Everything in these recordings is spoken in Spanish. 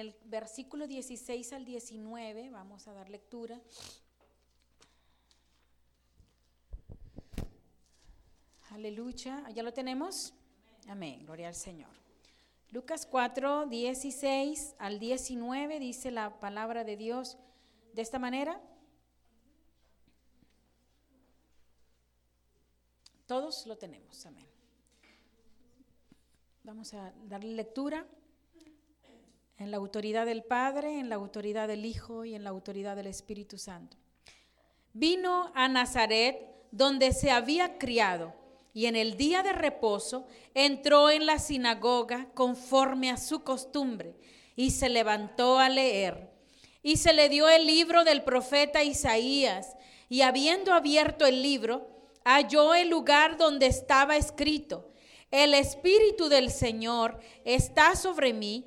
el versículo 16 al 19, vamos a dar lectura. Aleluya, ¿ya lo tenemos? Amén, gloria al Señor. Lucas 4, 16 al 19 dice la palabra de Dios de esta manera. Todos lo tenemos, amén. Vamos a darle lectura en la autoridad del Padre, en la autoridad del Hijo y en la autoridad del Espíritu Santo. Vino a Nazaret, donde se había criado, y en el día de reposo entró en la sinagoga conforme a su costumbre, y se levantó a leer. Y se le dio el libro del profeta Isaías, y habiendo abierto el libro, halló el lugar donde estaba escrito, el Espíritu del Señor está sobre mí,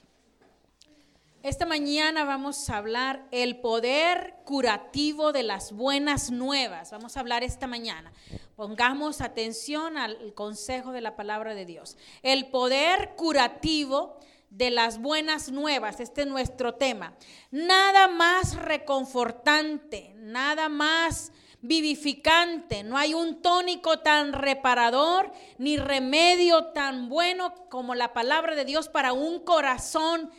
Esta mañana vamos a hablar el poder curativo de las buenas nuevas. Vamos a hablar esta mañana. Pongamos atención al consejo de la palabra de Dios. El poder curativo de las buenas nuevas. Este es nuestro tema. Nada más reconfortante, nada más vivificante. No hay un tónico tan reparador ni remedio tan bueno como la palabra de Dios para un corazón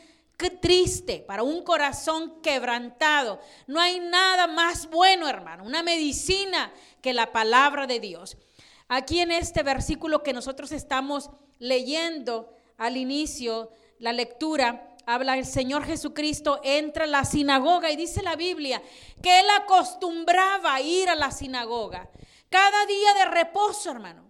triste, para un corazón quebrantado. No hay nada más bueno, hermano, una medicina que la palabra de Dios. Aquí en este versículo que nosotros estamos leyendo al inicio, la lectura, habla el Señor Jesucristo, entra a la sinagoga y dice la Biblia que él acostumbraba a ir a la sinagoga. Cada día de reposo, hermano.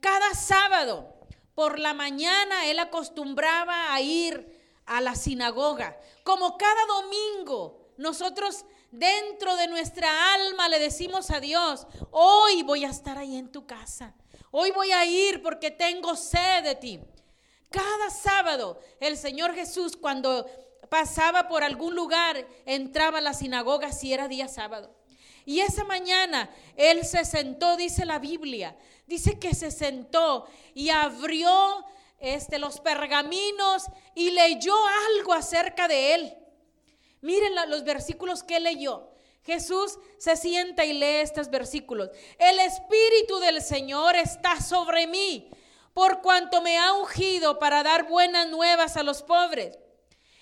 Cada sábado por la mañana él acostumbraba a ir a la sinagoga. Como cada domingo nosotros dentro de nuestra alma le decimos a Dios, hoy voy a estar ahí en tu casa. Hoy voy a ir porque tengo sed de ti. Cada sábado el Señor Jesús cuando pasaba por algún lugar entraba a la sinagoga si era día sábado. Y esa mañana él se sentó, dice la Biblia, dice que se sentó y abrió este, los pergaminos y leyó algo acerca de él. Miren los versículos que leyó. Jesús se sienta y lee estos versículos. El Espíritu del Señor está sobre mí, por cuanto me ha ungido para dar buenas nuevas a los pobres.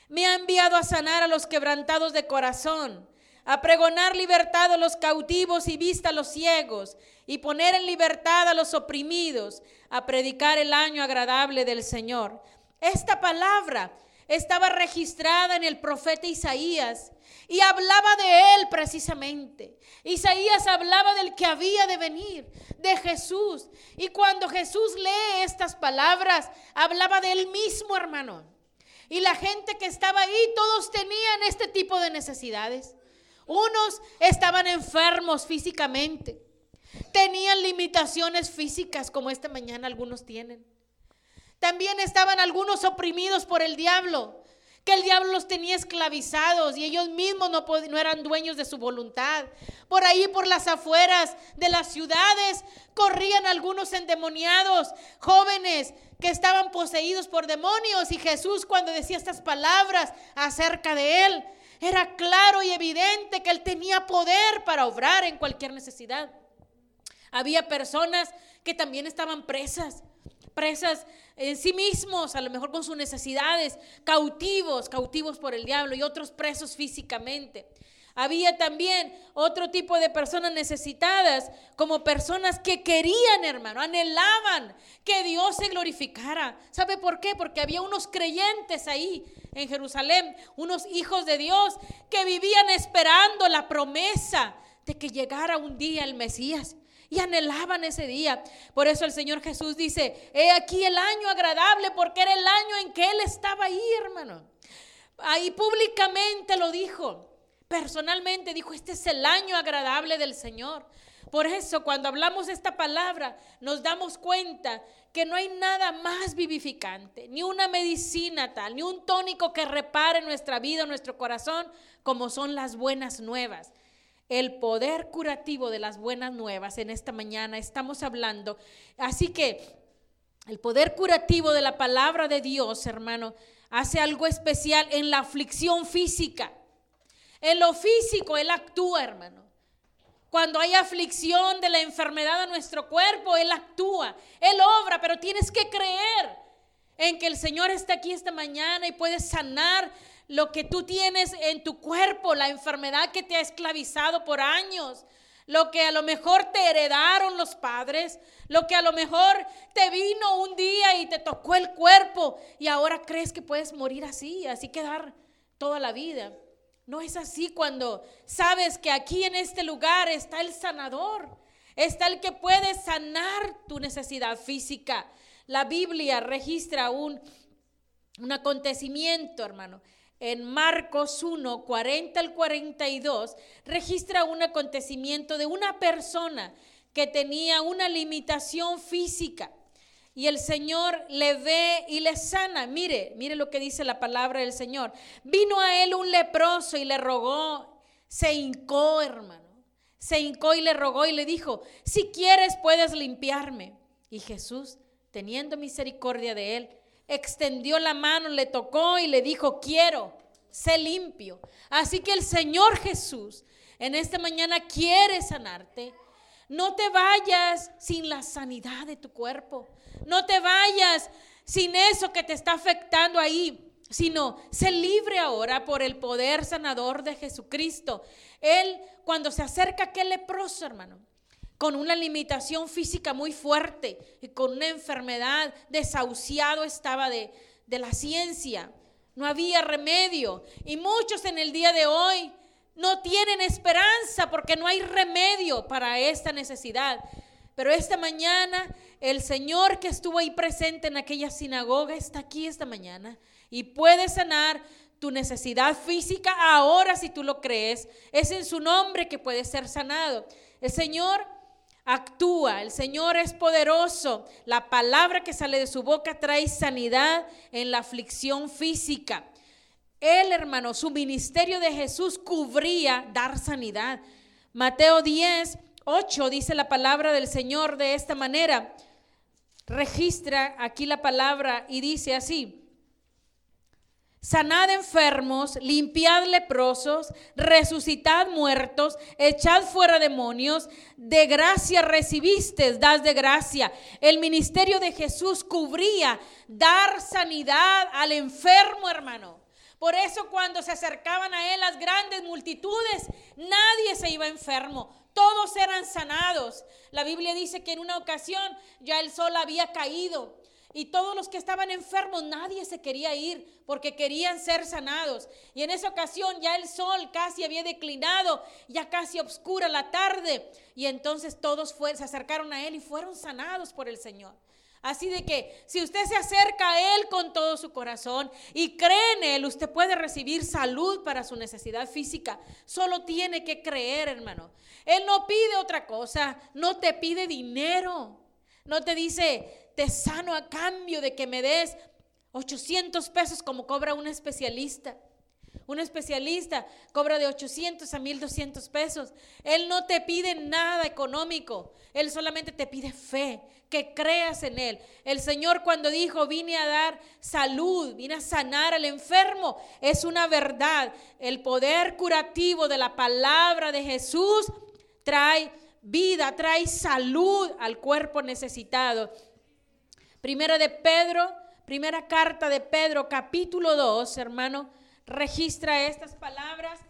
Me ha enviado a sanar a los quebrantados de corazón a pregonar libertad a los cautivos y vista a los ciegos, y poner en libertad a los oprimidos, a predicar el año agradable del Señor. Esta palabra estaba registrada en el profeta Isaías y hablaba de él precisamente. Isaías hablaba del que había de venir, de Jesús. Y cuando Jesús lee estas palabras, hablaba de él mismo, hermano. Y la gente que estaba ahí, todos tenían este tipo de necesidades. Unos estaban enfermos físicamente. Tenían limitaciones físicas como esta mañana algunos tienen. También estaban algunos oprimidos por el diablo, que el diablo los tenía esclavizados y ellos mismos no, no, eran dueños de su voluntad. Por ahí, por las afueras de las ciudades, corrían algunos endemoniados, jóvenes que estaban poseídos por demonios y Jesús cuando decía estas palabras acerca de él, era claro y evidente que él tenía poder para obrar en cualquier necesidad. Había personas que también estaban presas, presas en sí mismos, a lo mejor con sus necesidades, cautivos, cautivos por el diablo y otros presos físicamente. Había también otro tipo de personas necesitadas, como personas que querían, hermano, anhelaban que Dios se glorificara. ¿Sabe por qué? Porque había unos creyentes ahí en Jerusalén, unos hijos de Dios que vivían esperando la promesa de que llegara un día el Mesías. Y anhelaban ese día. Por eso el Señor Jesús dice, he aquí el año agradable, porque era el año en que Él estaba ahí, hermano. Ahí públicamente lo dijo. Personalmente dijo, este es el año agradable del Señor. Por eso cuando hablamos esta palabra nos damos cuenta que no hay nada más vivificante, ni una medicina tal, ni un tónico que repare nuestra vida, nuestro corazón, como son las buenas nuevas. El poder curativo de las buenas nuevas en esta mañana estamos hablando. Así que el poder curativo de la palabra de Dios, hermano, hace algo especial en la aflicción física. En lo físico Él actúa, hermano. Cuando hay aflicción de la enfermedad a nuestro cuerpo, Él actúa, Él obra, pero tienes que creer en que el Señor está aquí esta mañana y puede sanar lo que tú tienes en tu cuerpo, la enfermedad que te ha esclavizado por años, lo que a lo mejor te heredaron los padres, lo que a lo mejor te vino un día y te tocó el cuerpo y ahora crees que puedes morir así, así quedar toda la vida. No es así cuando sabes que aquí en este lugar está el sanador, está el que puede sanar tu necesidad física. La Biblia registra un, un acontecimiento, hermano. En Marcos 1, 40 al 42, registra un acontecimiento de una persona que tenía una limitación física y el Señor le ve y le sana. Mire, mire lo que dice la palabra del Señor. Vino a él un leproso y le rogó, se hincó, hermano. Se hincó y le rogó y le dijo, si quieres puedes limpiarme. Y Jesús, teniendo misericordia de él, extendió la mano, le tocó y le dijo, quiero, sé limpio. Así que el Señor Jesús en esta mañana quiere sanarte. No te vayas sin la sanidad de tu cuerpo. No te vayas sin eso que te está afectando ahí, sino sé libre ahora por el poder sanador de Jesucristo. Él, cuando se acerca a aquel leproso, hermano, con una limitación física muy fuerte y con una enfermedad, desahuciado estaba de, de la ciencia. No había remedio. Y muchos en el día de hoy no tienen esperanza porque no hay remedio para esta necesidad. Pero esta mañana el Señor que estuvo ahí presente en aquella sinagoga está aquí esta mañana y puede sanar tu necesidad física ahora si tú lo crees. Es en su nombre que puede ser sanado. El Señor actúa, el Señor es poderoso. La palabra que sale de su boca trae sanidad en la aflicción física. Él, hermano, su ministerio de Jesús cubría dar sanidad. Mateo 10, 8 dice la palabra del Señor de esta manera. Registra aquí la palabra y dice así. Sanad enfermos, limpiad leprosos, resucitad muertos, echad fuera demonios, de gracia recibiste, das de gracia. El ministerio de Jesús cubría dar sanidad al enfermo, hermano. Por eso cuando se acercaban a él las grandes multitudes, nadie se iba enfermo, todos eran sanados. La Biblia dice que en una ocasión ya el sol había caído y todos los que estaban enfermos, nadie se quería ir porque querían ser sanados. Y en esa ocasión ya el sol casi había declinado, ya casi oscura la tarde. Y entonces todos se acercaron a él y fueron sanados por el Señor. Así de que si usted se acerca a Él con todo su corazón y cree en Él, usted puede recibir salud para su necesidad física. Solo tiene que creer, hermano. Él no pide otra cosa, no te pide dinero. No te dice, te sano a cambio de que me des 800 pesos como cobra un especialista. Un especialista cobra de 800 a 1200 pesos. Él no te pide nada económico. Él solamente te pide fe, que creas en Él. El Señor cuando dijo, vine a dar salud, vine a sanar al enfermo, es una verdad. El poder curativo de la palabra de Jesús trae vida, trae salud al cuerpo necesitado. Primera de Pedro, primera carta de Pedro, capítulo 2, hermano registra estas palabras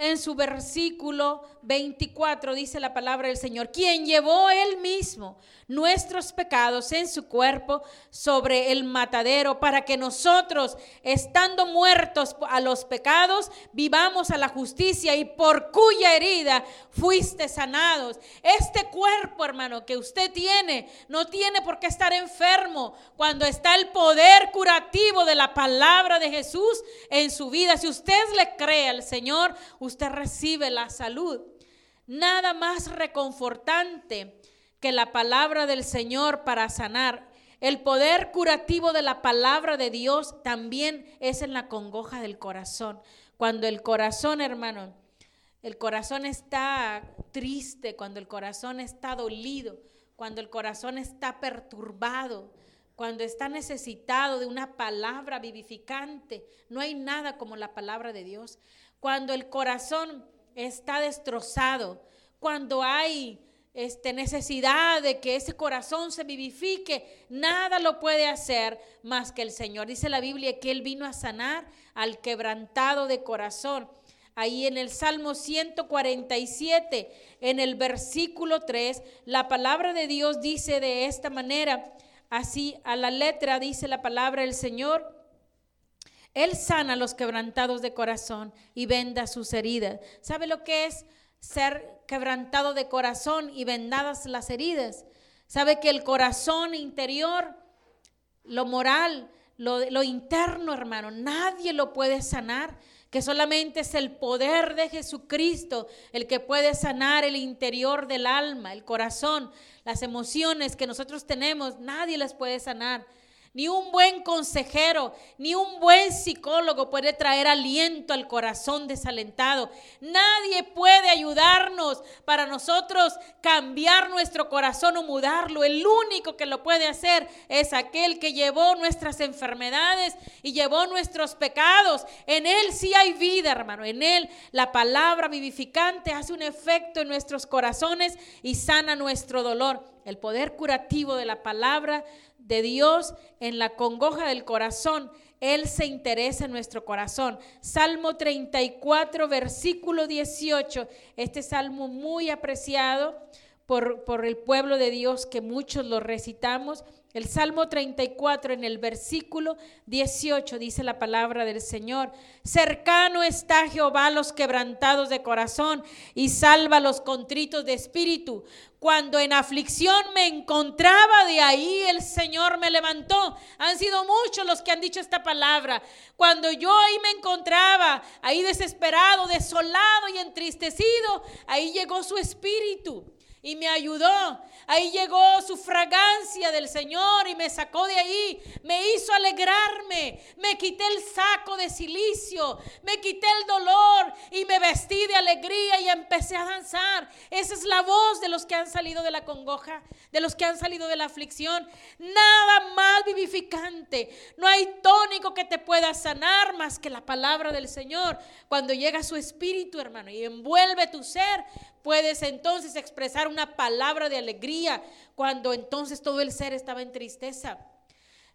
en su versículo 24 dice la palabra del Señor, quien llevó él mismo nuestros pecados en su cuerpo sobre el matadero para que nosotros, estando muertos a los pecados, vivamos a la justicia y por cuya herida fuiste sanados. Este cuerpo, hermano, que usted tiene, no tiene por qué estar enfermo cuando está el poder curativo de la palabra de Jesús en su vida. Si usted le cree al Señor, usted recibe la salud. nada más reconfortante que la palabra del Señor para sanar. El poder curativo de la palabra de Dios también es en la congoja del corazón. Cuando el corazón, hermano, el corazón está triste, cuando el corazón está dolido, cuando el corazón está perturbado, cuando está necesitado de una palabra vivificante, no hay nada como la palabra de Dios. Cuando el corazón está destrozado, cuando hay este, necesidad de que ese corazón se vivifique, nada lo puede hacer más que el Señor. Dice la Biblia que Él vino a sanar al quebrantado de corazón. Ahí en el Salmo 147, en el versículo 3, la palabra de Dios dice de esta manera, así a la letra dice la palabra del Señor. Él sana los quebrantados de corazón y venda sus heridas. ¿Sabe lo que es ser quebrantado de corazón y vendadas las heridas? ¿Sabe que el corazón interior, lo moral, lo, lo interno, hermano, nadie lo puede sanar? que solamente es el poder de Jesucristo el que puede sanar el interior del alma, el corazón, las emociones que nosotros tenemos, nadie las puede sanar. Ni un buen consejero, ni un buen psicólogo puede traer aliento al corazón desalentado. Nadie puede ayudarnos para nosotros cambiar nuestro corazón o mudarlo. El único que lo puede hacer es aquel que llevó nuestras enfermedades y llevó nuestros pecados. En Él sí hay vida, hermano. En Él la palabra vivificante hace un efecto en nuestros corazones y sana nuestro dolor. El poder curativo de la palabra de Dios en la congoja del corazón. Él se interesa en nuestro corazón. Salmo 34, versículo 18. Este salmo muy apreciado por, por el pueblo de Dios que muchos lo recitamos. El Salmo 34 en el versículo 18 dice la palabra del Señor, cercano está Jehová a los quebrantados de corazón y salva a los contritos de espíritu. Cuando en aflicción me encontraba, de ahí el Señor me levantó. Han sido muchos los que han dicho esta palabra. Cuando yo ahí me encontraba, ahí desesperado, desolado y entristecido, ahí llegó su espíritu y me ayudó. Ahí llegó su fragancia del Señor y me sacó de ahí, me hizo alegrarme, me quité el saco de silicio, me quité el dolor y me vestí de alegría y empecé a danzar. Esa es la voz de los que han salido de la congoja, de los que han salido de la aflicción. Nada más vivificante. No hay tónico que te pueda sanar más que la palabra del Señor. Cuando llega su espíritu, hermano, y envuelve tu ser, Puedes entonces expresar una palabra de alegría cuando entonces todo el ser estaba en tristeza.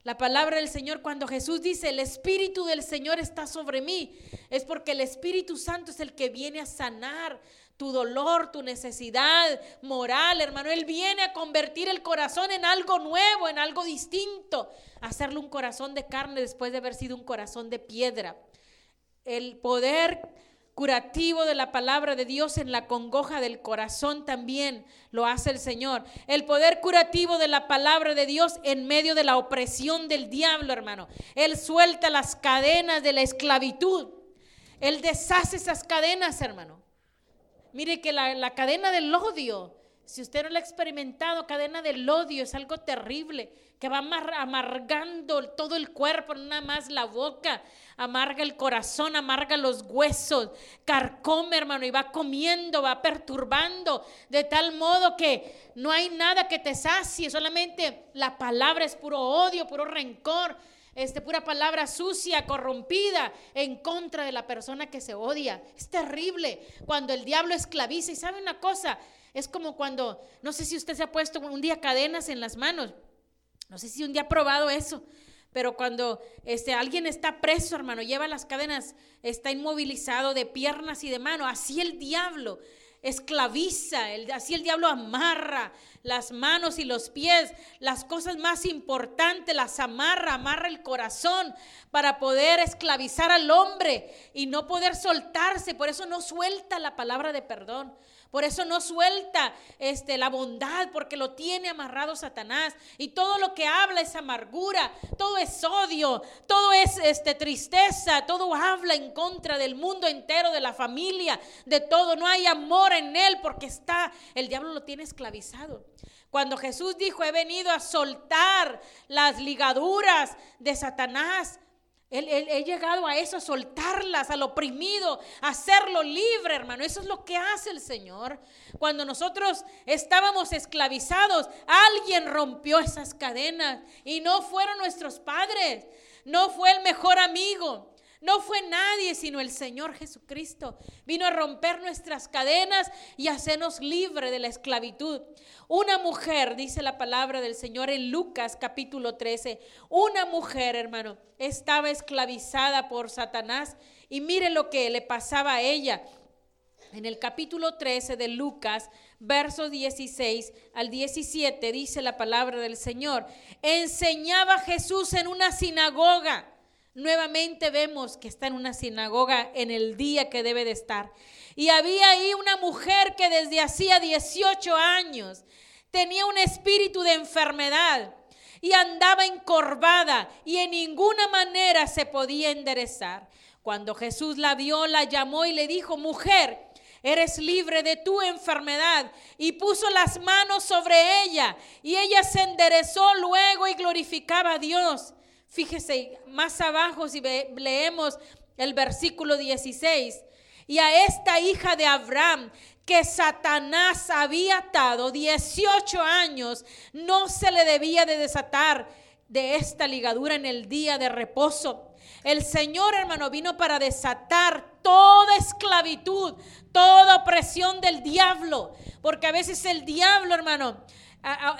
La palabra del Señor, cuando Jesús dice, el Espíritu del Señor está sobre mí, es porque el Espíritu Santo es el que viene a sanar tu dolor, tu necesidad moral, hermano. Él viene a convertir el corazón en algo nuevo, en algo distinto, hacerle un corazón de carne después de haber sido un corazón de piedra. El poder curativo de la palabra de Dios en la congoja del corazón también lo hace el Señor. El poder curativo de la palabra de Dios en medio de la opresión del diablo, hermano. Él suelta las cadenas de la esclavitud. Él deshace esas cadenas, hermano. Mire que la, la cadena del odio, si usted no lo ha experimentado, cadena del odio es algo terrible que va amargando todo el cuerpo, nada más la boca, amarga el corazón, amarga los huesos, carcome, hermano, y va comiendo, va perturbando, de tal modo que no hay nada que te sacie, solamente la palabra es puro odio, puro rencor, este, pura palabra sucia, corrompida en contra de la persona que se odia. Es terrible cuando el diablo esclaviza. Y sabe una cosa, es como cuando, no sé si usted se ha puesto un día cadenas en las manos. No sé si un día ha probado eso, pero cuando este, alguien está preso, hermano, lleva las cadenas, está inmovilizado de piernas y de mano, así el diablo esclaviza, así el diablo amarra las manos y los pies, las cosas más importantes las amarra, amarra el corazón para poder esclavizar al hombre y no poder soltarse, por eso no suelta la palabra de perdón. Por eso no suelta este, la bondad, porque lo tiene amarrado Satanás. Y todo lo que habla es amargura, todo es odio, todo es este, tristeza, todo habla en contra del mundo entero, de la familia, de todo. No hay amor en él porque está, el diablo lo tiene esclavizado. Cuando Jesús dijo, he venido a soltar las ligaduras de Satanás, he llegado a eso, a soltarlas, al oprimido, a hacerlo libre, hermano. Eso es lo que hace el Señor. Cuando nosotros estábamos esclavizados, alguien rompió esas cadenas y no fueron nuestros padres, no fue el mejor amigo. No fue nadie sino el Señor Jesucristo. Vino a romper nuestras cadenas y hacernos libre de la esclavitud. Una mujer, dice la palabra del Señor en Lucas capítulo 13, una mujer, hermano, estaba esclavizada por Satanás y mire lo que le pasaba a ella. En el capítulo 13 de Lucas, versos 16 al 17, dice la palabra del Señor, enseñaba Jesús en una sinagoga Nuevamente vemos que está en una sinagoga en el día que debe de estar. Y había ahí una mujer que desde hacía 18 años tenía un espíritu de enfermedad y andaba encorvada y en ninguna manera se podía enderezar. Cuando Jesús la vio, la llamó y le dijo, mujer, eres libre de tu enfermedad. Y puso las manos sobre ella y ella se enderezó luego y glorificaba a Dios. Fíjese más abajo si leemos el versículo 16. Y a esta hija de Abraham que Satanás había atado 18 años, no se le debía de desatar de esta ligadura en el día de reposo. El Señor, hermano, vino para desatar toda esclavitud, toda opresión del diablo. Porque a veces el diablo, hermano,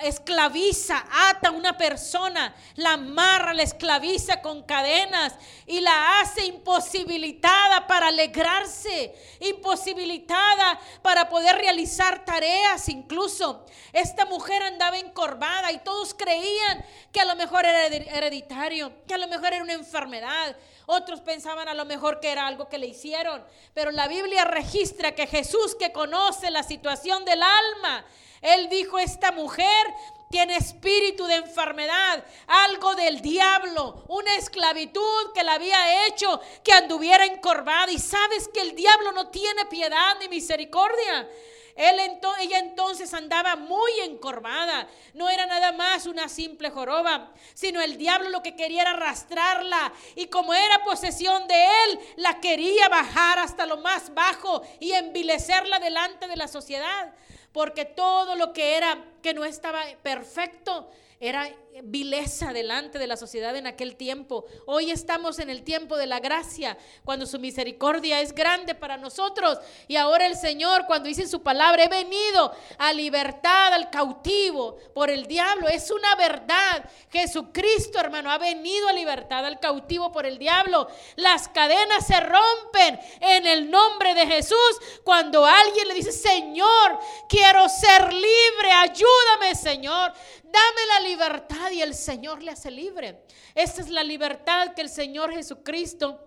esclaviza, ata a una persona, la amarra, la esclaviza con cadenas y la hace imposibilitada para alegrarse, imposibilitada para poder realizar tareas. Incluso esta mujer andaba encorvada y todos creían que a lo mejor era hereditario, que a lo mejor era una enfermedad. Otros pensaban a lo mejor que era algo que le hicieron, pero la Biblia registra que Jesús que conoce la situación del alma, él dijo, esta mujer tiene espíritu de enfermedad, algo del diablo, una esclavitud que la había hecho que anduviera encorvada. Y sabes que el diablo no tiene piedad ni misericordia. Ella entonces andaba muy encorvada. No era nada más una simple joroba, sino el diablo lo que quería era arrastrarla. Y como era posesión de él, la quería bajar hasta lo más bajo y envilecerla delante de la sociedad porque todo lo que era que no estaba perfecto era vileza delante de la sociedad en aquel tiempo. Hoy estamos en el tiempo de la gracia, cuando su misericordia es grande para nosotros. Y ahora el Señor, cuando dice su palabra, he venido a libertad al cautivo por el diablo. Es una verdad. Jesucristo, hermano, ha venido a libertad al cautivo por el diablo. Las cadenas se rompen en el nombre de Jesús cuando alguien le dice, Señor, quiero ser libre, ayúdame, Señor. Dame la libertad y el Señor le hace libre. Esta es la libertad que el Señor Jesucristo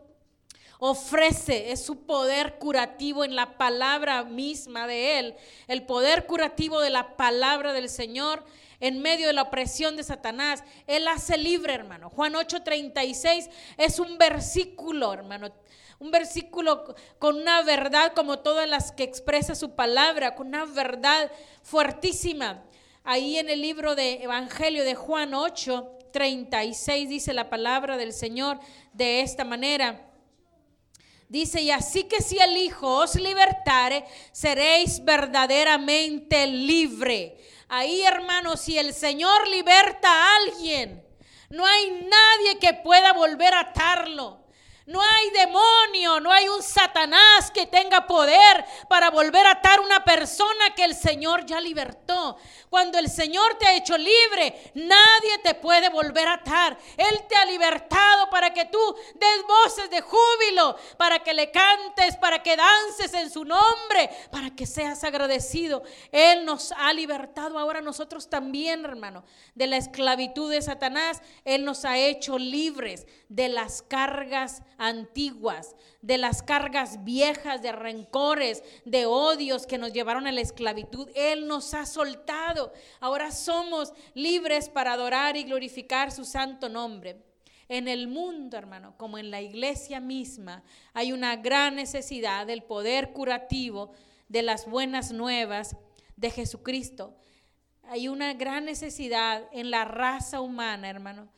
ofrece, es su poder curativo en la palabra misma de Él, el poder curativo de la palabra del Señor en medio de la opresión de Satanás. Él hace libre, hermano. Juan 8:36 es un versículo, hermano. Un versículo con una verdad como todas las que expresa su palabra, con una verdad fuertísima. Ahí en el libro de Evangelio de Juan 8, 36 dice la palabra del Señor de esta manera. Dice, y así que si el Hijo os libertare, seréis verdaderamente libre. Ahí, hermanos, si el Señor liberta a alguien, no hay nadie que pueda volver a atarlo. No hay demonio, no hay un Satanás que tenga poder para volver a atar una persona que el Señor ya libertó. Cuando el Señor te ha hecho libre, nadie te puede volver a atar. Él te ha libertado para que tú des voces de júbilo, para que le cantes, para que dances en su nombre, para que seas agradecido. Él nos ha libertado ahora nosotros también, hermano, de la esclavitud de Satanás. Él nos ha hecho libres de las cargas antiguas, de las cargas viejas, de rencores, de odios que nos llevaron a la esclavitud. Él nos ha soltado. Ahora somos libres para adorar y glorificar su santo nombre. En el mundo, hermano, como en la iglesia misma, hay una gran necesidad del poder curativo de las buenas nuevas de Jesucristo. Hay una gran necesidad en la raza humana, hermano.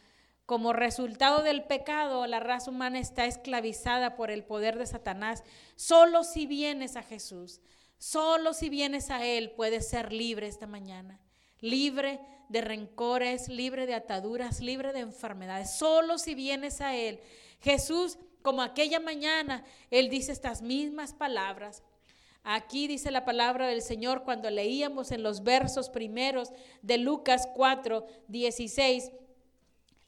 Como resultado del pecado, la raza humana está esclavizada por el poder de Satanás. Solo si vienes a Jesús, solo si vienes a Él, puedes ser libre esta mañana. Libre de rencores, libre de ataduras, libre de enfermedades. Solo si vienes a Él. Jesús, como aquella mañana, Él dice estas mismas palabras. Aquí dice la palabra del Señor cuando leíamos en los versos primeros de Lucas 4, 16.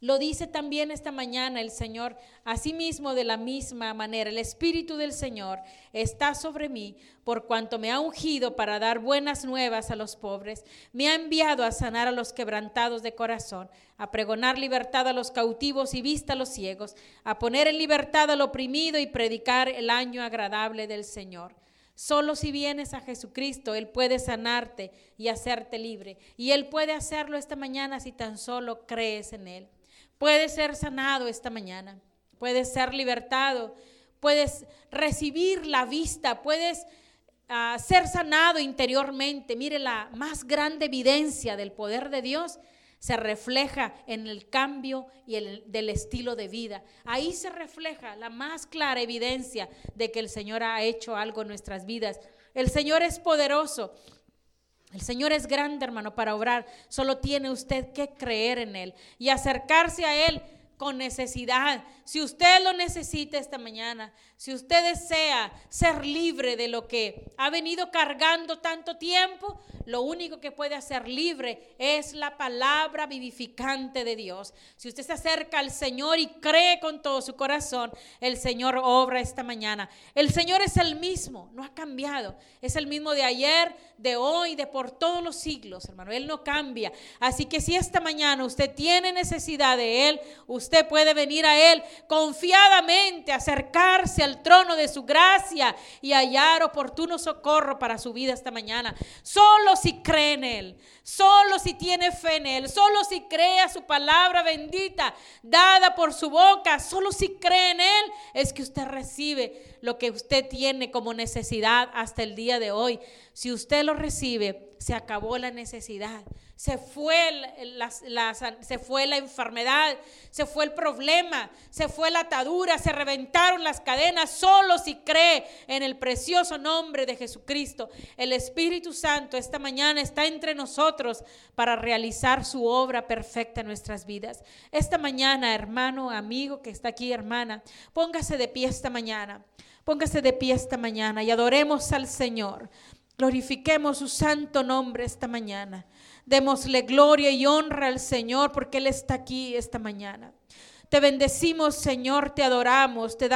Lo dice también esta mañana el Señor, asimismo de la misma manera, el Espíritu del Señor está sobre mí por cuanto me ha ungido para dar buenas nuevas a los pobres, me ha enviado a sanar a los quebrantados de corazón, a pregonar libertad a los cautivos y vista a los ciegos, a poner en libertad al oprimido y predicar el año agradable del Señor. Solo si vienes a Jesucristo, Él puede sanarte y hacerte libre. Y Él puede hacerlo esta mañana si tan solo crees en Él. Puedes ser sanado esta mañana, puedes ser libertado, puedes recibir la vista, puedes ah, ser sanado interiormente. Mire, la más grande evidencia del poder de Dios se refleja en el cambio y el, del estilo de vida. Ahí se refleja la más clara evidencia de que el Señor ha hecho algo en nuestras vidas. El Señor es poderoso el Señor es grande, hermano, para obrar. Solo tiene usted que creer en Él y acercarse a Él con necesidad. Si usted lo necesita esta mañana, si usted desea ser libre de lo que ha venido cargando tanto tiempo, lo único que puede hacer libre es la palabra vivificante de Dios. Si usted se acerca al Señor y cree con todo su corazón, el Señor obra esta mañana. El Señor es el mismo, no ha cambiado. Es el mismo de ayer, de hoy, de por todos los siglos, hermano. Él no cambia. Así que si esta mañana usted tiene necesidad de Él, usted puede venir a Él confiadamente, acercarse al trono de su gracia y hallar oportuno socorro para su vida esta mañana. Solo si cree en Él, solo si tiene fe en Él, solo si cree a su palabra bendita dada por su boca, solo si cree en Él, es que usted recibe lo que usted tiene como necesidad hasta el día de hoy. Si usted lo recibe, se acabó la necesidad se fue la, se fue la enfermedad, se fue el problema, se fue la atadura, se reventaron las cadenas, solo si cree en el precioso nombre de Jesucristo. El Espíritu Santo esta mañana está entre nosotros para realizar su obra perfecta en nuestras vidas. Esta mañana, hermano, amigo que está aquí, hermana, póngase de pie esta mañana. Póngase de pie esta mañana y adoremos al Señor. Glorifiquemos su santo nombre esta mañana. Démosle gloria y honra al Señor porque Él está aquí esta mañana. Te bendecimos, Señor, te adoramos, te damos